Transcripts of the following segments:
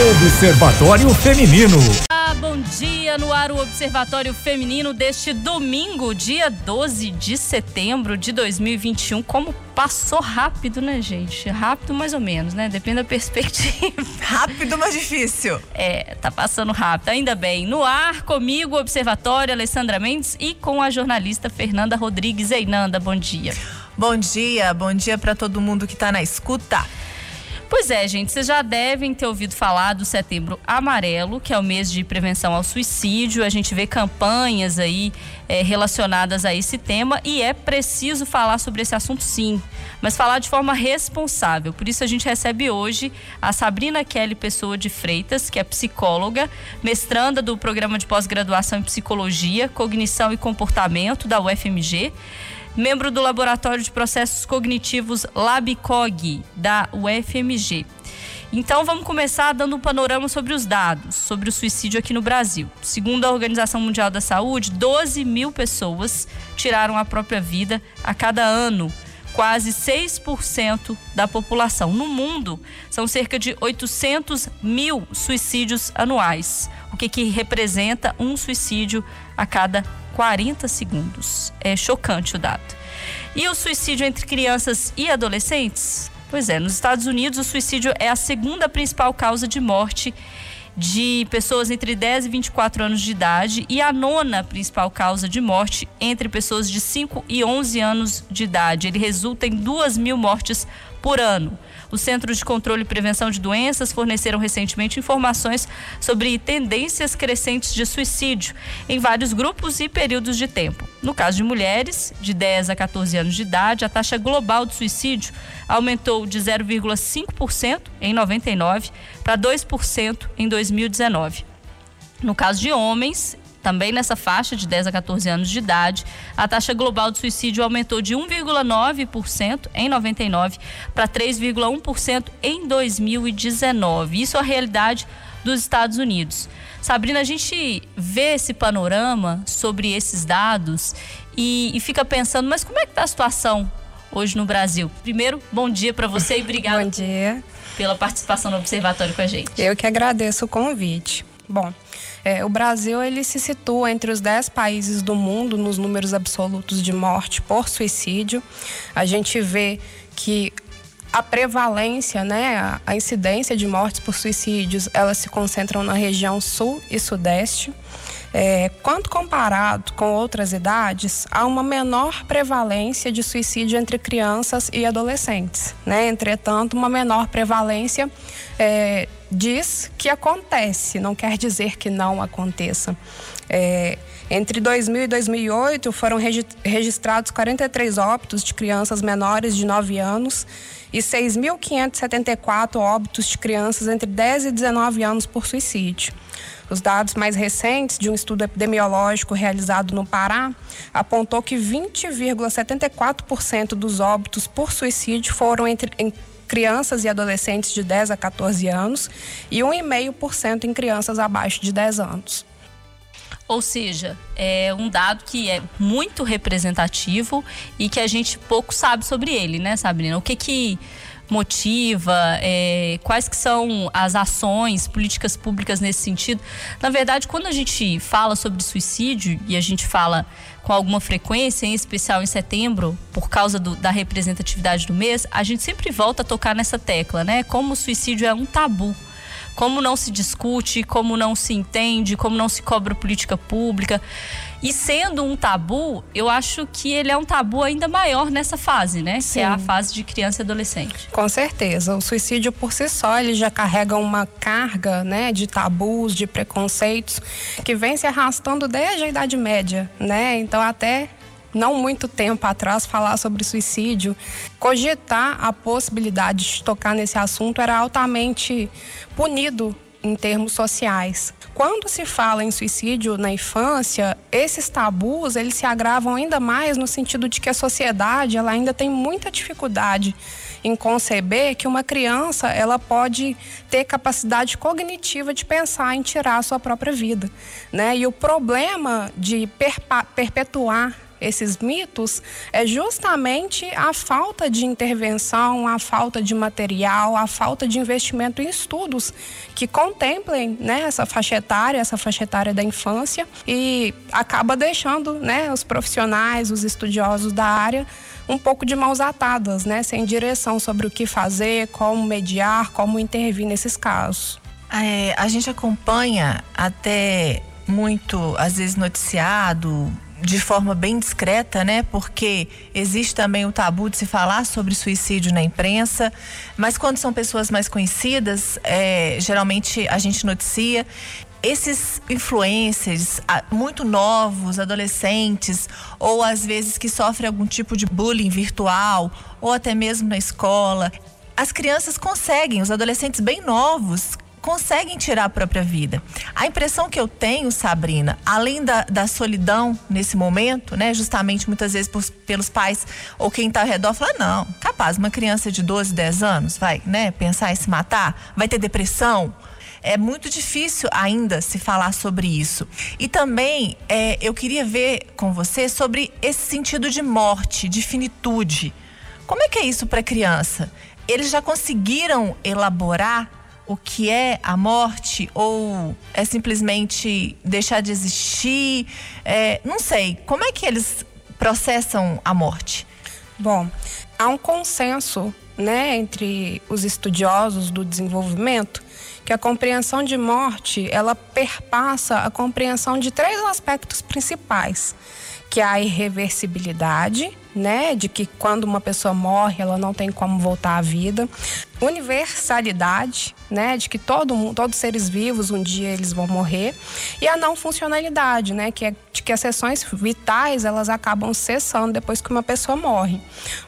Observatório Feminino. Ah, bom dia no ar o Observatório Feminino deste domingo, dia 12 de setembro de 2021. Como passou rápido, né, gente? Rápido mais ou menos, né? Depende da perspectiva. Rápido, mas difícil. É, tá passando rápido, ainda bem. No ar, comigo, o Observatório, Alessandra Mendes e com a jornalista Fernanda Rodrigues. Ei, Nanda, bom dia. Bom dia, bom dia para todo mundo que tá na escuta. Pois é, gente, vocês já devem ter ouvido falar do Setembro Amarelo, que é o mês de prevenção ao suicídio. A gente vê campanhas aí é, relacionadas a esse tema e é preciso falar sobre esse assunto sim, mas falar de forma responsável. Por isso a gente recebe hoje a Sabrina Kelly Pessoa de Freitas, que é psicóloga, mestranda do programa de pós-graduação em psicologia, cognição e comportamento da UFMG membro do Laboratório de Processos Cognitivos LabCog, da UFMG. Então vamos começar dando um panorama sobre os dados sobre o suicídio aqui no Brasil. Segundo a Organização Mundial da Saúde, 12 mil pessoas tiraram a própria vida a cada ano. Quase 6% da população. No mundo, são cerca de 800 mil suicídios anuais, o que, que representa um suicídio a cada 40 segundos. É chocante o dado. E o suicídio entre crianças e adolescentes? Pois é, nos Estados Unidos o suicídio é a segunda principal causa de morte de pessoas entre 10 e 24 anos de idade e a nona principal causa de morte entre pessoas de 5 e 11 anos de idade. Ele resulta em 2 mil mortes por ano. Os Centros de Controle e Prevenção de Doenças forneceram recentemente informações sobre tendências crescentes de suicídio em vários grupos e períodos de tempo. No caso de mulheres, de 10 a 14 anos de idade, a taxa global de suicídio aumentou de 0,5% em 99 para 2% em 2019. No caso de homens, também nessa faixa de 10 a 14 anos de idade, a taxa global de suicídio aumentou de 1,9% em 99 para 3,1% em 2019. Isso é a realidade dos Estados Unidos. Sabrina, a gente vê esse panorama sobre esses dados e, e fica pensando, mas como é que está a situação hoje no Brasil? Primeiro, bom dia para você e obrigada bom dia. pela participação no Observatório com a gente. Eu que agradeço o convite. Bom, é, o Brasil ele se situa entre os 10 países do mundo nos números absolutos de morte por suicídio. A gente vê que a prevalência, né, a incidência de mortes por suicídios, elas se concentram na região sul e sudeste. É, quando comparado com outras idades, há uma menor prevalência de suicídio entre crianças e adolescentes. Né? Entretanto, uma menor prevalência é, diz que acontece, não quer dizer que não aconteça. É, entre 2000 e 2008 foram registrados 43 óbitos de crianças menores de 9 anos e 6.574 óbitos de crianças entre 10 e 19 anos por suicídio. Os dados mais recentes de um estudo epidemiológico realizado no Pará apontou que 20,74% dos óbitos por suicídio foram entre em crianças e adolescentes de 10 a 14 anos e 1,5% em crianças abaixo de 10 anos. Ou seja, é um dado que é muito representativo e que a gente pouco sabe sobre ele, né, Sabrina? O que que motiva, é, quais que são as ações, políticas públicas nesse sentido. Na verdade, quando a gente fala sobre suicídio e a gente fala com alguma frequência, em especial em setembro, por causa do, da representatividade do mês, a gente sempre volta a tocar nessa tecla, né? Como o suicídio é um tabu como não se discute, como não se entende, como não se cobra política pública. E sendo um tabu, eu acho que ele é um tabu ainda maior nessa fase, né? Sim. Que é a fase de criança e adolescente. Com certeza. O suicídio por si só, ele já carrega uma carga, né, de tabus, de preconceitos, que vem se arrastando desde a Idade Média, né? Então até não muito tempo atrás, falar sobre suicídio, cogitar a possibilidade de tocar nesse assunto era altamente punido em termos sociais. Quando se fala em suicídio na infância, esses tabus eles se agravam ainda mais no sentido de que a sociedade ela ainda tem muita dificuldade em conceber que uma criança ela pode ter capacidade cognitiva de pensar em tirar a sua própria vida, né? E o problema de perpetuar esses mitos é justamente a falta de intervenção, a falta de material, a falta de investimento em estudos que contemplem né, essa faixa etária, essa faixa etária da infância e acaba deixando né, os profissionais, os estudiosos da área um pouco de mãos atadas, né, sem direção sobre o que fazer, como mediar, como intervir nesses casos. É, a gente acompanha até muito, às vezes, noticiado de forma bem discreta, né? Porque existe também o tabu de se falar sobre suicídio na imprensa, mas quando são pessoas mais conhecidas, é, geralmente a gente noticia. Esses influencers muito novos, adolescentes, ou às vezes que sofrem algum tipo de bullying virtual, ou até mesmo na escola, as crianças conseguem, os adolescentes bem novos, conseguem tirar a própria vida. A impressão que eu tenho, Sabrina, além da, da solidão nesse momento, né, justamente muitas vezes por, pelos pais ou quem está ao redor, fala: não, capaz, uma criança de 12, 10 anos vai né, pensar em se matar, vai ter depressão. É muito difícil ainda se falar sobre isso. E também é, eu queria ver com você sobre esse sentido de morte, de finitude. Como é que é isso para criança? Eles já conseguiram elaborar o que é a morte ou é simplesmente deixar de existir? É, não sei. Como é que eles processam a morte? Bom, há um consenso né, entre os estudiosos do desenvolvimento que a compreensão de morte ela perpassa a compreensão de três aspectos principais, que a irreversibilidade, né, de que quando uma pessoa morre, ela não tem como voltar à vida. Universalidade, né, de que todo todos os seres vivos um dia eles vão morrer, e a não funcionalidade, né, que é de que as sessões vitais elas acabam cessando depois que uma pessoa morre.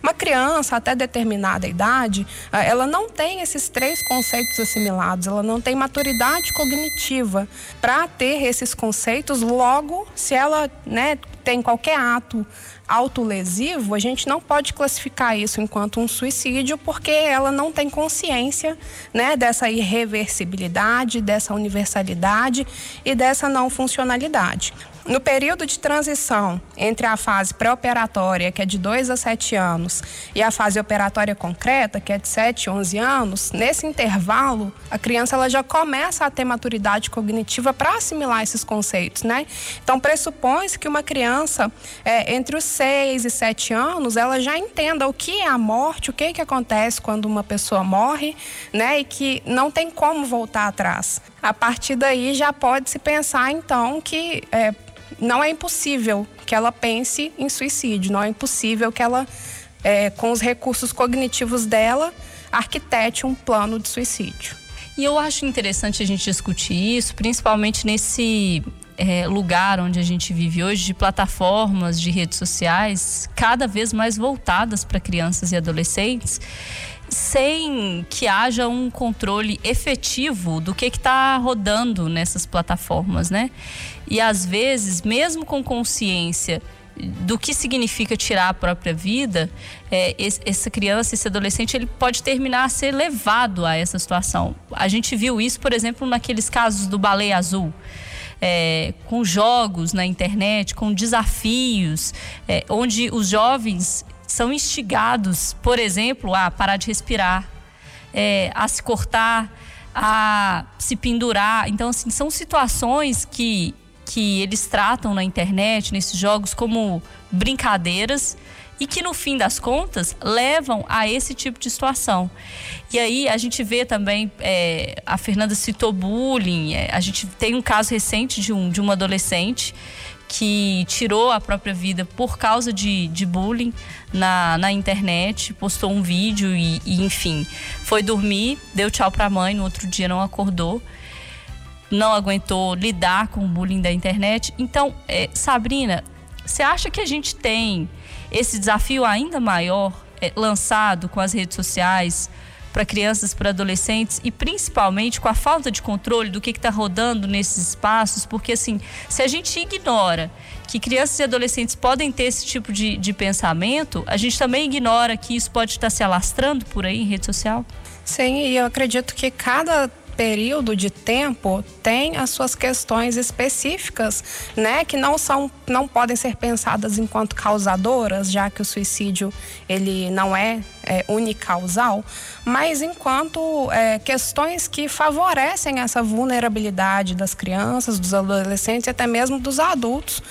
Uma criança até determinada idade, ah, ela não tem esses três conceitos assimilados, ela não tem maturidade cognitiva para ter esses conceitos. Logo, se ela, né, tem qualquer ato autolesivo, a gente não pode classificar isso enquanto um suicídio porque ela não tem consciência né, dessa irreversibilidade, dessa universalidade e dessa não funcionalidade. No período de transição entre a fase pré-operatória, que é de 2 a 7 anos, e a fase operatória concreta, que é de 7 a 11 anos, nesse intervalo, a criança ela já começa a ter maturidade cognitiva para assimilar esses conceitos, né? Então, pressupõe-se que uma criança, é, entre os 6 e 7 anos, ela já entenda o que é a morte, o que, é que acontece quando uma pessoa morre, né? E que não tem como voltar atrás. A partir daí já pode se pensar, então, que é, não é impossível que ela pense em suicídio, não é impossível que ela, é, com os recursos cognitivos dela, arquitete um plano de suicídio. E eu acho interessante a gente discutir isso, principalmente nesse é, lugar onde a gente vive hoje, de plataformas de redes sociais cada vez mais voltadas para crianças e adolescentes sem que haja um controle efetivo do que está rodando nessas plataformas, né? E às vezes, mesmo com consciência do que significa tirar a própria vida, é, essa criança, esse adolescente, ele pode terminar a ser levado a essa situação. A gente viu isso, por exemplo, naqueles casos do baleia azul. É, com jogos na internet, com desafios, é, onde os jovens são instigados, por exemplo, a parar de respirar, é, a se cortar, a se pendurar. Então, assim, são situações que, que eles tratam na internet, nesses jogos, como brincadeiras e que no fim das contas levam a esse tipo de situação. E aí a gente vê também, é, a Fernanda citou bullying, é, a gente tem um caso recente de um, de uma adolescente que tirou a própria vida por causa de, de bullying na, na internet, postou um vídeo e, e, enfim, foi dormir, deu tchau pra mãe, no outro dia não acordou, não aguentou lidar com o bullying da internet. Então, é, Sabrina, você acha que a gente tem esse desafio ainda maior é, lançado com as redes sociais? Para crianças, para adolescentes e principalmente com a falta de controle do que está rodando nesses espaços, porque assim, se a gente ignora que crianças e adolescentes podem ter esse tipo de, de pensamento, a gente também ignora que isso pode estar se alastrando por aí em rede social? Sim, e eu acredito que cada período de tempo tem as suas questões específicas, né, que não são, não podem ser pensadas enquanto causadoras, já que o suicídio ele não é, é unicausal, mas enquanto é, questões que favorecem essa vulnerabilidade das crianças, dos adolescentes e até mesmo dos adultos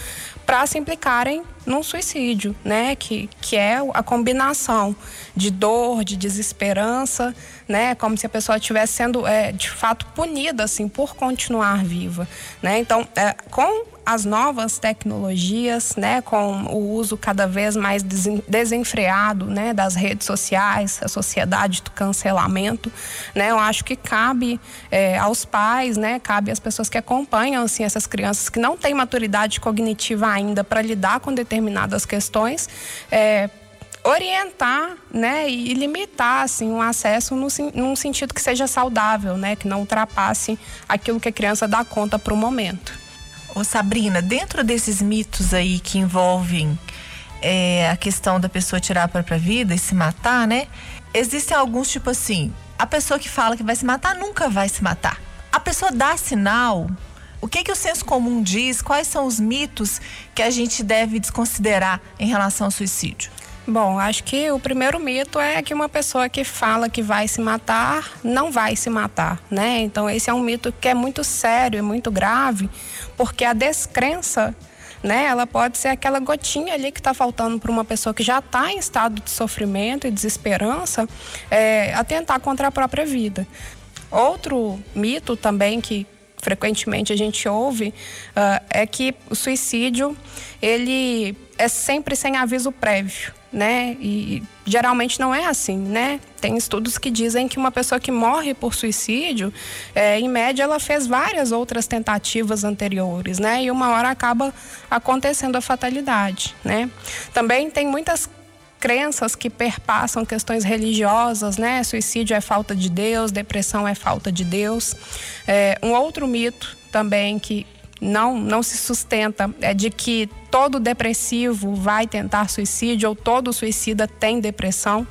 para se implicarem num suicídio, né? Que, que é a combinação de dor, de desesperança, né? Como se a pessoa estivesse sendo, é, de fato, punida, assim, por continuar viva, né? Então, é, com as novas tecnologias, né, com o uso cada vez mais desenfreado, né, das redes sociais, a sociedade do cancelamento, né, eu acho que cabe é, aos pais, né, cabe às pessoas que acompanham assim essas crianças que não têm maturidade cognitiva ainda para lidar com determinadas questões, é, orientar, né, e limitar assim um acesso no, num sentido que seja saudável, né, que não ultrapasse aquilo que a criança dá conta para o momento. Ô Sabrina, dentro desses mitos aí que envolvem é, a questão da pessoa tirar a própria vida e se matar, né? Existem alguns, tipo assim, a pessoa que fala que vai se matar nunca vai se matar. A pessoa dá sinal. O que que o senso comum diz? Quais são os mitos que a gente deve desconsiderar em relação ao suicídio? Bom, acho que o primeiro mito é que uma pessoa que fala que vai se matar não vai se matar, né? Então esse é um mito que é muito sério e muito grave, porque a descrença né? Ela pode ser aquela gotinha ali que está faltando para uma pessoa que já está em estado de sofrimento e desesperança, é, atentar contra a própria vida. Outro mito também que frequentemente a gente ouve uh, é que o suicídio ele é sempre sem aviso prévio, né? E geralmente não é assim, né? Tem estudos que dizem que uma pessoa que morre por suicídio, é, em média, ela fez várias outras tentativas anteriores, né? E uma hora acaba acontecendo a fatalidade, né? Também tem muitas crenças que perpassam questões religiosas, né? Suicídio é falta de Deus, depressão é falta de Deus. É, um outro mito também que não, não se sustenta é de que todo depressivo vai tentar suicídio ou todo suicida tem depressão,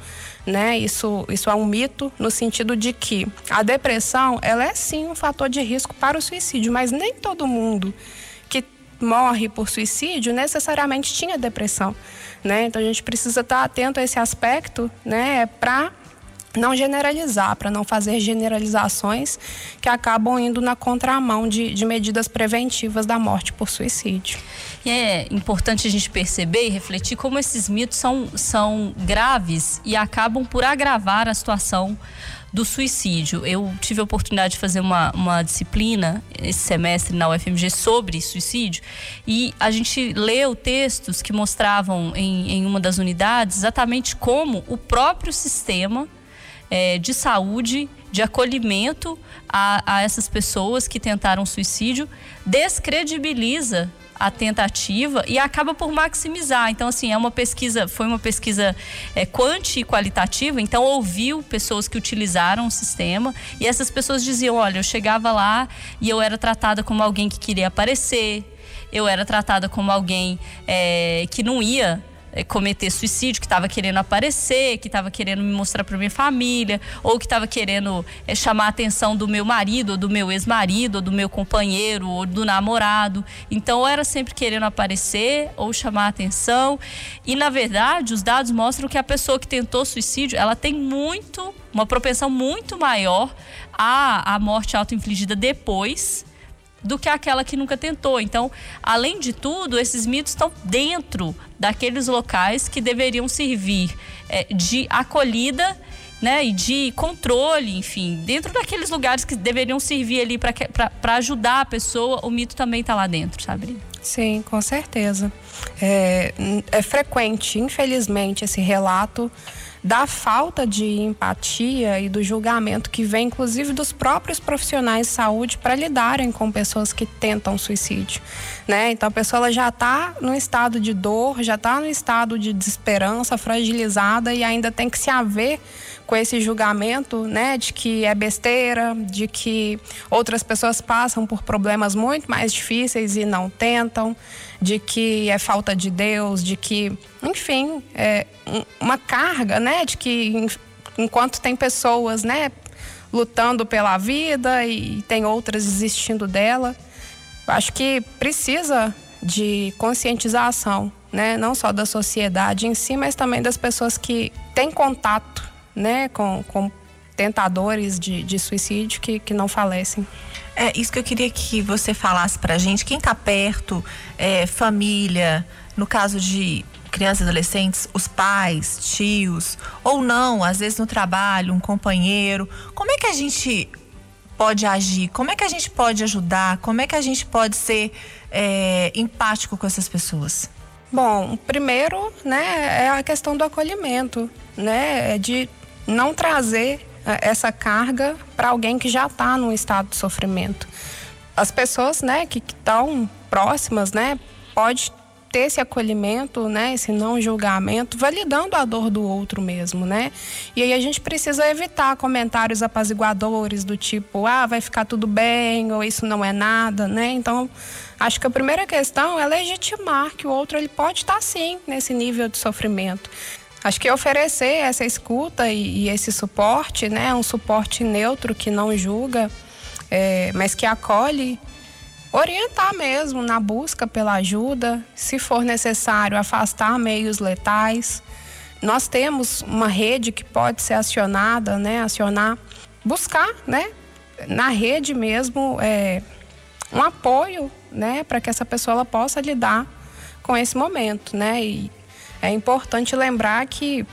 né? Isso, isso é um mito no sentido de que a depressão ela é sim um fator de risco para o suicídio, mas nem todo mundo morre por suicídio necessariamente tinha depressão, né? Então a gente precisa estar atento a esse aspecto, né? Para não generalizar, para não fazer generalizações que acabam indo na contramão de, de, medidas preventivas da morte por suicídio. E é importante a gente perceber e refletir como esses mitos são, são graves e acabam por agravar a situação do suicídio. Eu tive a oportunidade de fazer uma, uma disciplina esse semestre na UFMG sobre suicídio e a gente leu textos que mostravam em, em uma das unidades exatamente como o próprio sistema é, de saúde, de acolhimento a, a essas pessoas que tentaram suicídio, descredibiliza a tentativa e acaba por maximizar. Então, assim, é uma pesquisa, foi uma pesquisa é, quanti e qualitativa, então ouviu pessoas que utilizaram o sistema e essas pessoas diziam: olha, eu chegava lá e eu era tratada como alguém que queria aparecer, eu era tratada como alguém é, que não ia cometer suicídio, que estava querendo aparecer, que estava querendo me mostrar para minha família, ou que estava querendo é, chamar a atenção do meu marido, ou do meu ex-marido, ou do meu companheiro, ou do namorado. Então, eu era sempre querendo aparecer ou chamar a atenção. E, na verdade, os dados mostram que a pessoa que tentou suicídio, ela tem muito, uma propensão muito maior à, à morte auto-infligida depois do que aquela que nunca tentou. Então, além de tudo, esses mitos estão dentro daqueles locais que deveriam servir é, de acolhida né, e de controle, enfim, dentro daqueles lugares que deveriam servir ali para ajudar a pessoa, o mito também está lá dentro, sabe? Sim, com certeza. É, é frequente, infelizmente, esse relato da falta de empatia e do julgamento que vem, inclusive, dos próprios profissionais de saúde para lidarem com pessoas que tentam suicídio. Né? Então a pessoa já está no estado de dor, já está no estado de desesperança, fragilizada e ainda tem que se haver com esse julgamento, né, de que é besteira, de que outras pessoas passam por problemas muito mais difíceis e não tentam, de que é falta de Deus, de que, enfim, é uma carga, né, de que enquanto tem pessoas, né, lutando pela vida e tem outras desistindo dela. Acho que precisa de conscientização, né? Não só da sociedade em si, mas também das pessoas que têm contato, né? Com, com tentadores de, de suicídio que, que não falecem. É isso que eu queria que você falasse pra gente. Quem tá perto, é, família, no caso de crianças e adolescentes, os pais, tios, ou não, às vezes no trabalho, um companheiro. Como é que a gente pode agir? Como é que a gente pode ajudar? Como é que a gente pode ser é, empático com essas pessoas? Bom, primeiro, né, é a questão do acolhimento, né, é de não trazer essa carga para alguém que já está num estado de sofrimento. As pessoas, né, que estão próximas, né, pode ter esse acolhimento, né, esse não julgamento, validando a dor do outro mesmo, né? E aí a gente precisa evitar comentários apaziguadores do tipo, ah, vai ficar tudo bem, ou isso não é nada, né? Então, acho que a primeira questão é legitimar que o outro ele pode estar sim nesse nível de sofrimento. Acho que oferecer essa escuta e, e esse suporte, né, um suporte neutro que não julga, é, mas que acolhe orientar mesmo na busca pela ajuda, se for necessário, afastar meios letais. Nós temos uma rede que pode ser acionada, né? Acionar, buscar, né? Na rede mesmo, é, um apoio, né? Para que essa pessoa possa lidar com esse momento, né? E é importante lembrar que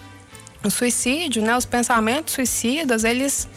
o suicídio, né? Os pensamentos suicidas, eles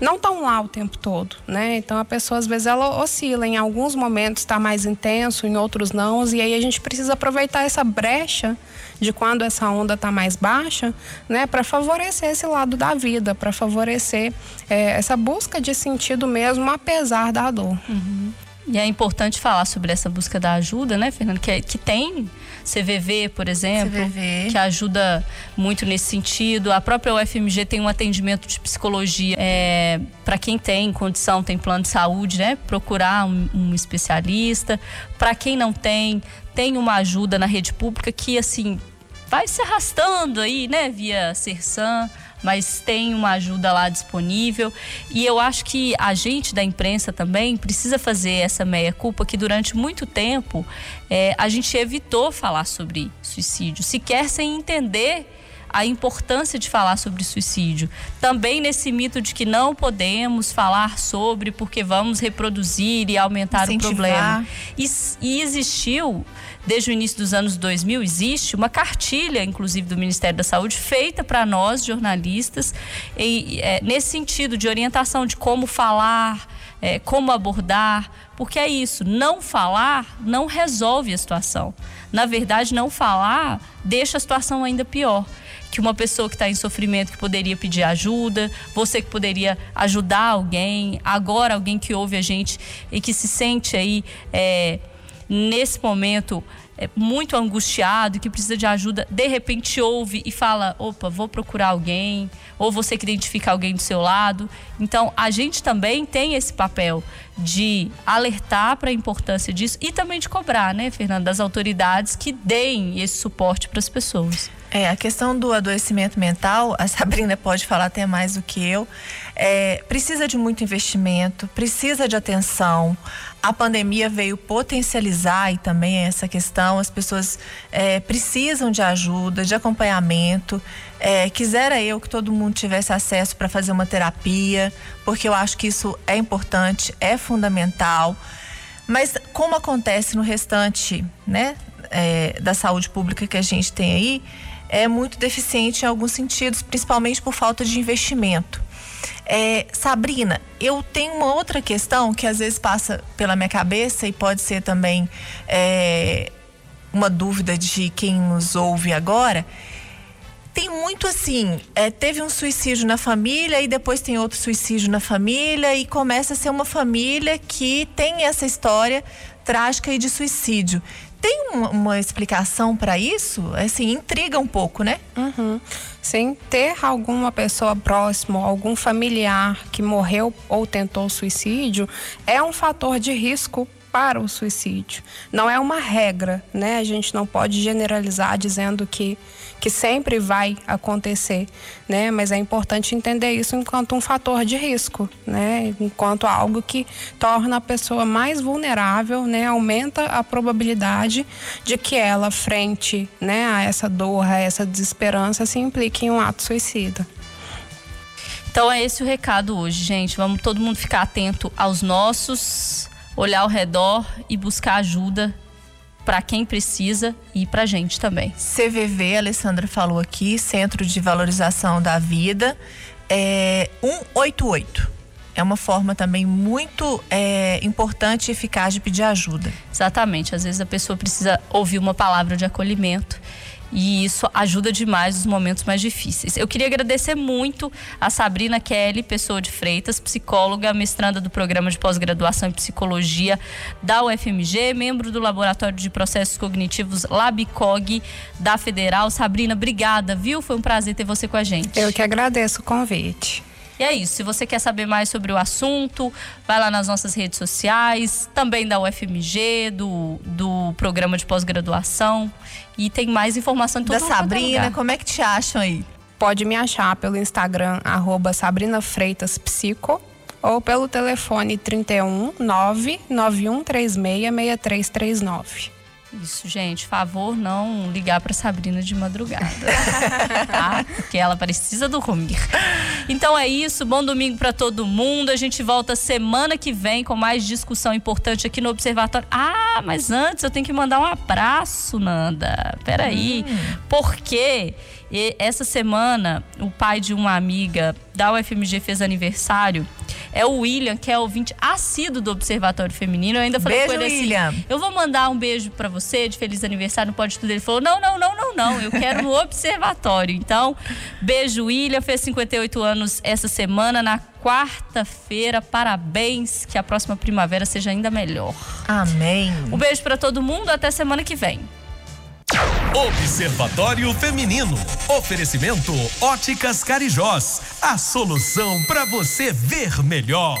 não estão lá o tempo todo, né? Então a pessoa às vezes ela oscila, em alguns momentos está mais intenso, em outros não, e aí a gente precisa aproveitar essa brecha de quando essa onda está mais baixa, né, para favorecer esse lado da vida, para favorecer é, essa busca de sentido mesmo, apesar da dor. Uhum. E é importante falar sobre essa busca da ajuda, né, Fernando? Que, que tem CVV, por exemplo, CVV. que ajuda muito nesse sentido. A própria UFMG tem um atendimento de psicologia é, para quem tem condição, tem plano de saúde, né? Procurar um, um especialista. Para quem não tem, tem uma ajuda na rede pública que, assim, vai se arrastando aí, né? Via Sersan mas tem uma ajuda lá disponível. E eu acho que a gente da imprensa também precisa fazer essa meia-culpa que durante muito tempo é, a gente evitou falar sobre suicídio, sequer sem entender a importância de falar sobre suicídio. Também nesse mito de que não podemos falar sobre porque vamos reproduzir e aumentar Incentivar. o problema. E, e existiu desde o início dos anos 2000 existe uma cartilha, inclusive do Ministério da Saúde, feita para nós jornalistas, e, é, nesse sentido de orientação de como falar, é, como abordar, porque é isso, não falar não resolve a situação. Na verdade, não falar deixa a situação ainda pior. Que uma pessoa que está em sofrimento que poderia pedir ajuda, você que poderia ajudar alguém, agora alguém que ouve a gente e que se sente aí é, nesse momento é, muito angustiado, que precisa de ajuda, de repente ouve e fala: opa, vou procurar alguém, ou você que identifica alguém do seu lado. Então, a gente também tem esse papel de alertar para a importância disso e também de cobrar, né, Fernanda, das autoridades que deem esse suporte para as pessoas. É, a questão do adoecimento mental, a Sabrina pode falar até mais do que eu, é, precisa de muito investimento, precisa de atenção. A pandemia veio potencializar e também essa questão, as pessoas é, precisam de ajuda, de acompanhamento. É, quisera eu que todo mundo tivesse acesso para fazer uma terapia, porque eu acho que isso é importante, é fundamental. Mas como acontece no restante né, é, da saúde pública que a gente tem aí, é muito deficiente em alguns sentidos, principalmente por falta de investimento. É, Sabrina, eu tenho uma outra questão que às vezes passa pela minha cabeça e pode ser também é, uma dúvida de quem nos ouve agora. Tem muito assim, é, teve um suicídio na família e depois tem outro suicídio na família e começa a ser uma família que tem essa história trágica e de suicídio. Tem uma, uma explicação para isso? Assim, intriga um pouco, né? Uhum. Sim, ter alguma pessoa próxima, algum familiar que morreu ou tentou suicídio, é um fator de risco para o suicídio. Não é uma regra, né? A gente não pode generalizar dizendo que, que sempre vai acontecer, né? Mas é importante entender isso enquanto um fator de risco, né? Enquanto algo que torna a pessoa mais vulnerável, né? Aumenta a probabilidade de que ela, frente né, a essa dor, a essa desesperança, se implique em um ato suicida. Então é esse o recado hoje, gente. Vamos todo mundo ficar atento aos nossos, olhar ao redor e buscar ajuda para quem precisa e para gente também. CVV, a Alessandra falou aqui, Centro de Valorização da Vida, é 188 é uma forma também muito é, importante e eficaz de pedir ajuda. Exatamente. Às vezes a pessoa precisa ouvir uma palavra de acolhimento e isso ajuda demais nos momentos mais difíceis. Eu queria agradecer muito a Sabrina Kelly, pessoa de Freitas, psicóloga, mestranda do programa de pós-graduação em psicologia da UFMG, membro do Laboratório de Processos Cognitivos Labicog da Federal. Sabrina, obrigada, viu? Foi um prazer ter você com a gente. Eu que agradeço o convite. E é isso. Se você quer saber mais sobre o assunto, vai lá nas nossas redes sociais, também da UFMG, do, do programa de pós-graduação. E tem mais informação em todo Da Sabrina, como é que te acham aí? Pode me achar pelo Instagram, arroba Sabrina Freitas Psico, ou pelo telefone 31 99136 6339. Isso, gente, favor não ligar para Sabrina de madrugada, tá? Porque ela precisa dormir. Então é isso, bom domingo para todo mundo. A gente volta semana que vem com mais discussão importante aqui no Observatório. Ah, mas antes eu tenho que mandar um abraço, Nanda. Peraí. Hum. Porque essa semana o pai de uma amiga da UFMG fez aniversário é o William, que é ouvinte assíduo do Observatório Feminino. Eu ainda falei beijo, com ele assim, William. eu vou mandar um beijo para você de feliz aniversário no Pode Tudo. Ele falou: não, não, não, não, não. Eu quero no Observatório. Então, beijo, William. Fez 58 anos essa semana, na quarta-feira. Parabéns. Que a próxima primavera seja ainda melhor. Amém. Um beijo para todo mundo. Até semana que vem. Observatório Feminino. Oferecimento Óticas Carijós. A solução para você ver melhor.